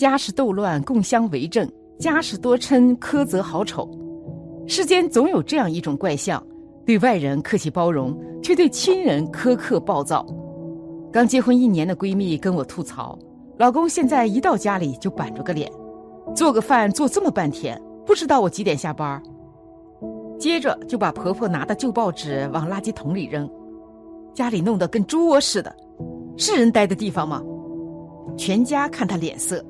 家事斗乱，共相为政；家事多嗔，苛责好丑。世间总有这样一种怪象：对外人客气包容，却对亲人苛刻暴躁。刚结婚一年的闺蜜跟我吐槽，老公现在一到家里就板着个脸，做个饭做这么半天，不知道我几点下班。接着就把婆婆拿的旧报纸往垃圾桶里扔，家里弄得跟猪窝似的，是人待的地方吗？全家看她脸色。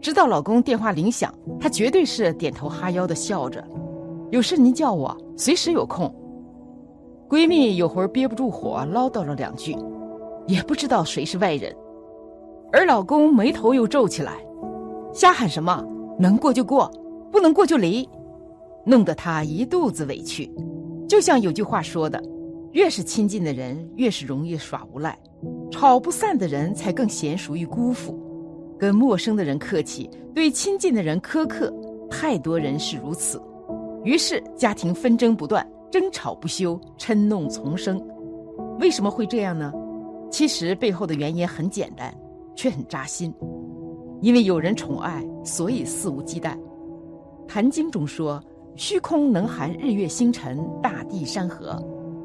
直到老公电话铃响，她绝对是点头哈腰的笑着。有事您叫我，随时有空。闺蜜有会儿憋不住火，唠叨了两句，也不知道谁是外人。而老公眉头又皱起来，瞎喊什么？能过就过，不能过就离，弄得她一肚子委屈。就像有句话说的：“越是亲近的人，越是容易耍无赖；吵不散的人，才更娴熟于辜负。”跟陌生的人客气，对亲近的人苛刻，太多人是如此。于是家庭纷争不断，争吵不休，嗔弄丛生。为什么会这样呢？其实背后的原因很简单，却很扎心。因为有人宠爱，所以肆无忌惮。《坛经》中说：“虚空能含日月星辰，大地山河。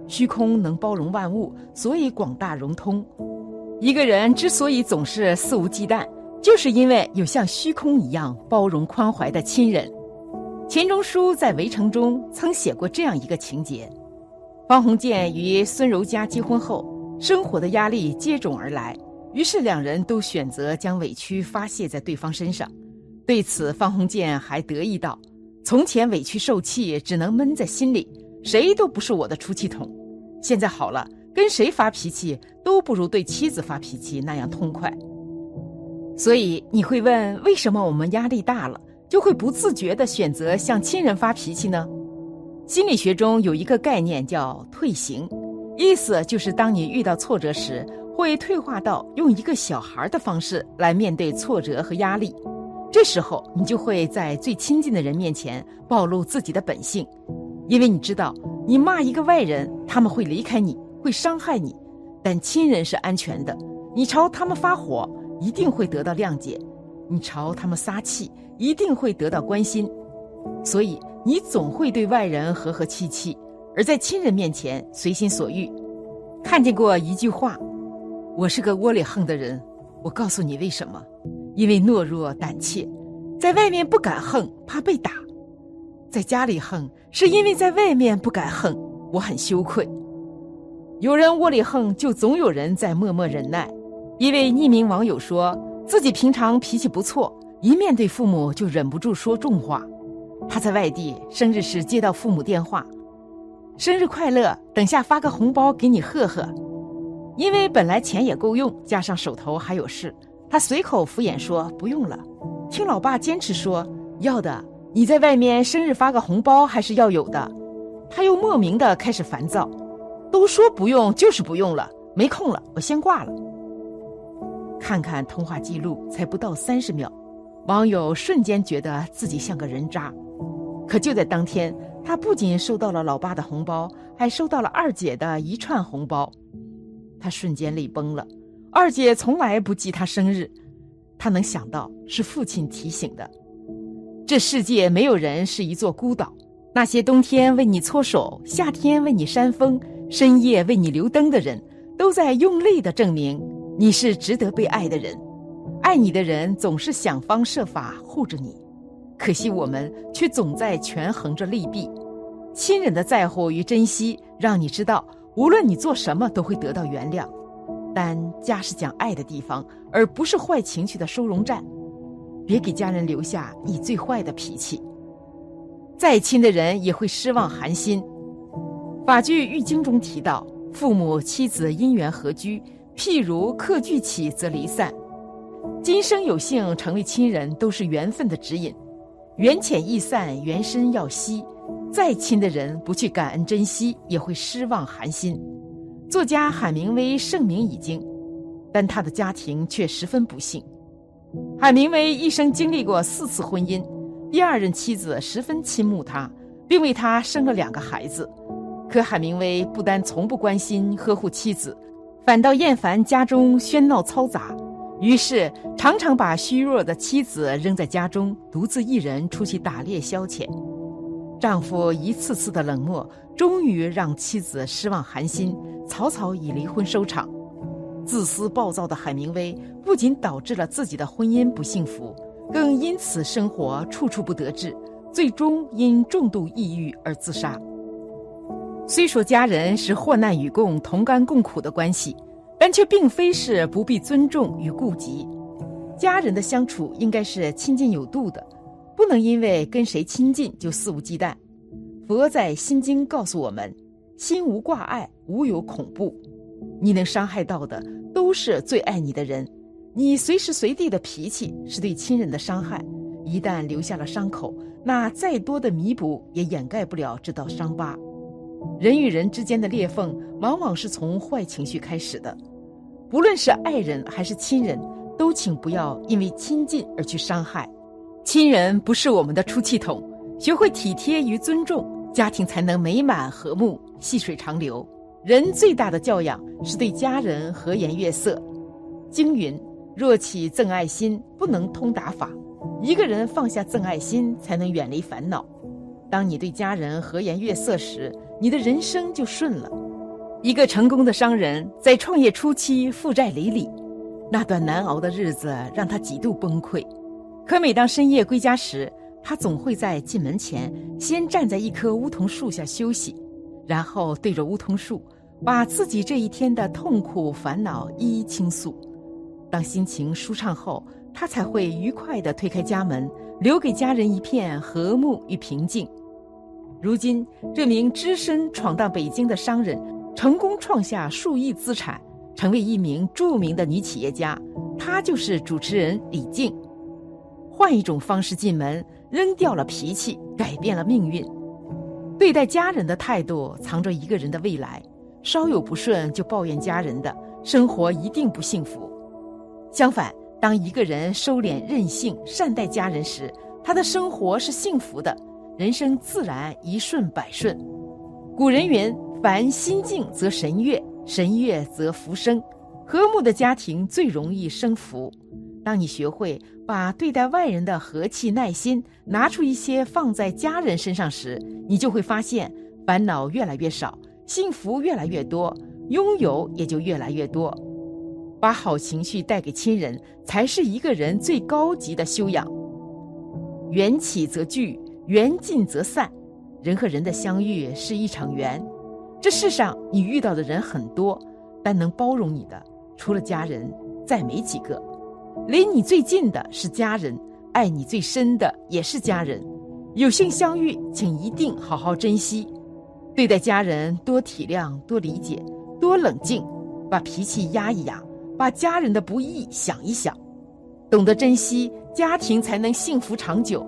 虚空能包容万物，所以广大融通。”一个人之所以总是肆无忌惮。就是因为有像虚空一样包容宽怀的亲人，钱钟书在《围城》中曾写过这样一个情节：方鸿渐与孙柔嘉结婚后，生活的压力接踵而来，于是两人都选择将委屈发泄在对方身上。对此，方鸿渐还得意道：“从前委屈受气，只能闷在心里，谁都不是我的出气筒。现在好了，跟谁发脾气都不如对妻子发脾气那样痛快。”所以你会问，为什么我们压力大了就会不自觉地选择向亲人发脾气呢？心理学中有一个概念叫退行，意思就是当你遇到挫折时，会退化到用一个小孩的方式来面对挫折和压力。这时候你就会在最亲近的人面前暴露自己的本性，因为你知道，你骂一个外人，他们会离开你，会伤害你，但亲人是安全的，你朝他们发火。一定会得到谅解，你朝他们撒气，一定会得到关心，所以你总会对外人和和气气，而在亲人面前随心所欲。看见过一句话：“我是个窝里横的人。”我告诉你为什么？因为懦弱胆怯，在外面不敢横，怕被打；在家里横，是因为在外面不敢横，我很羞愧。有人窝里横，就总有人在默默忍耐。一位匿名网友说自己平常脾气不错，一面对父母就忍不住说重话。他在外地生日时接到父母电话：“生日快乐，等下发个红包给你贺贺。”因为本来钱也够用，加上手头还有事，他随口敷衍说不用了。听老爸坚持说要的，你在外面生日发个红包还是要有的。他又莫名的开始烦躁，都说不用就是不用了，没空了，我先挂了。看看通话记录，才不到三十秒，网友瞬间觉得自己像个人渣。可就在当天，他不仅收到了老爸的红包，还收到了二姐的一串红包，他瞬间泪崩了。二姐从来不记他生日，他能想到是父亲提醒的。这世界没有人是一座孤岛，那些冬天为你搓手，夏天为你扇风，深夜为你留灯的人，都在用力的证明。你是值得被爱的人，爱你的人总是想方设法护着你，可惜我们却总在权衡着利弊。亲人的在乎与珍惜，让你知道无论你做什么都会得到原谅。但家是讲爱的地方，而不是坏情绪的收容站。别给家人留下你最坏的脾气。再亲的人也会失望寒心。法句玉经中提到，父母妻子因缘合居。譬如客聚起则离散，今生有幸成为亲人，都是缘分的指引。缘浅易散，缘深要惜。再亲的人不去感恩珍惜，也会失望寒心。作家海明威盛名已经，但他的家庭却十分不幸。海明威一生经历过四次婚姻，第二任妻子十分倾慕他，并为他生了两个孩子。可海明威不单从不关心呵护妻子。反倒厌烦家中喧闹嘈杂，于是常常把虚弱的妻子扔在家中，独自一人出去打猎消遣。丈夫一次次的冷漠，终于让妻子失望寒心，草草以离婚收场。自私暴躁的海明威不仅导致了自己的婚姻不幸福，更因此生活处处不得志，最终因重度抑郁而自杀。虽说家人是患难与共、同甘共苦的关系，但却并非是不必尊重与顾及。家人的相处应该是亲近有度的。不能因为跟谁亲近就肆无忌惮。佛在《心经》告诉我们：“心无挂碍，无有恐怖。”你能伤害到的都是最爱你的人。你随时随地的脾气是对亲人的伤害。一旦留下了伤口，那再多的弥补也掩盖不了这道伤疤。人与人之间的裂缝，往往是从坏情绪开始的。不论是爱人还是亲人，都请不要因为亲近而去伤害。亲人不是我们的出气筒，学会体贴与尊重，家庭才能美满和睦、细水长流。人最大的教养是对家人和颜悦色。经云：若起憎爱心，不能通达法。一个人放下憎爱心，才能远离烦恼。当你对家人和颜悦色时，你的人生就顺了。一个成功的商人，在创业初期负债累累，那段难熬的日子让他极度崩溃。可每当深夜归家时，他总会在进门前先站在一棵梧桐树下休息，然后对着梧桐树，把自己这一天的痛苦烦恼一一倾诉。当心情舒畅后，他才会愉快地推开家门，留给家人一片和睦与平静。如今，这名只身闯荡北京的商人，成功创下数亿资产，成为一名著名的女企业家。她就是主持人李静。换一种方式进门，扔掉了脾气，改变了命运。对待家人的态度，藏着一个人的未来。稍有不顺就抱怨家人的，生活一定不幸福。相反，当一个人收敛任性，善待家人时，他的生活是幸福的，人生自然一顺百顺。古人云：“凡心静则神悦，神悦则福生。”和睦的家庭最容易生福。当你学会把对待外人的和气耐心拿出一些放在家人身上时，你就会发现烦恼越来越少，幸福越来越多，拥有也就越来越多。把好情绪带给亲人，才是一个人最高级的修养。缘起则聚，缘尽则散。人和人的相遇是一场缘。这世上你遇到的人很多，但能包容你的，除了家人，再没几个。离你最近的是家人，爱你最深的也是家人。有幸相遇，请一定好好珍惜。对待家人，多体谅，多理解，多冷静，把脾气压一压，把家人的不易想一想，懂得珍惜，家庭才能幸福长久。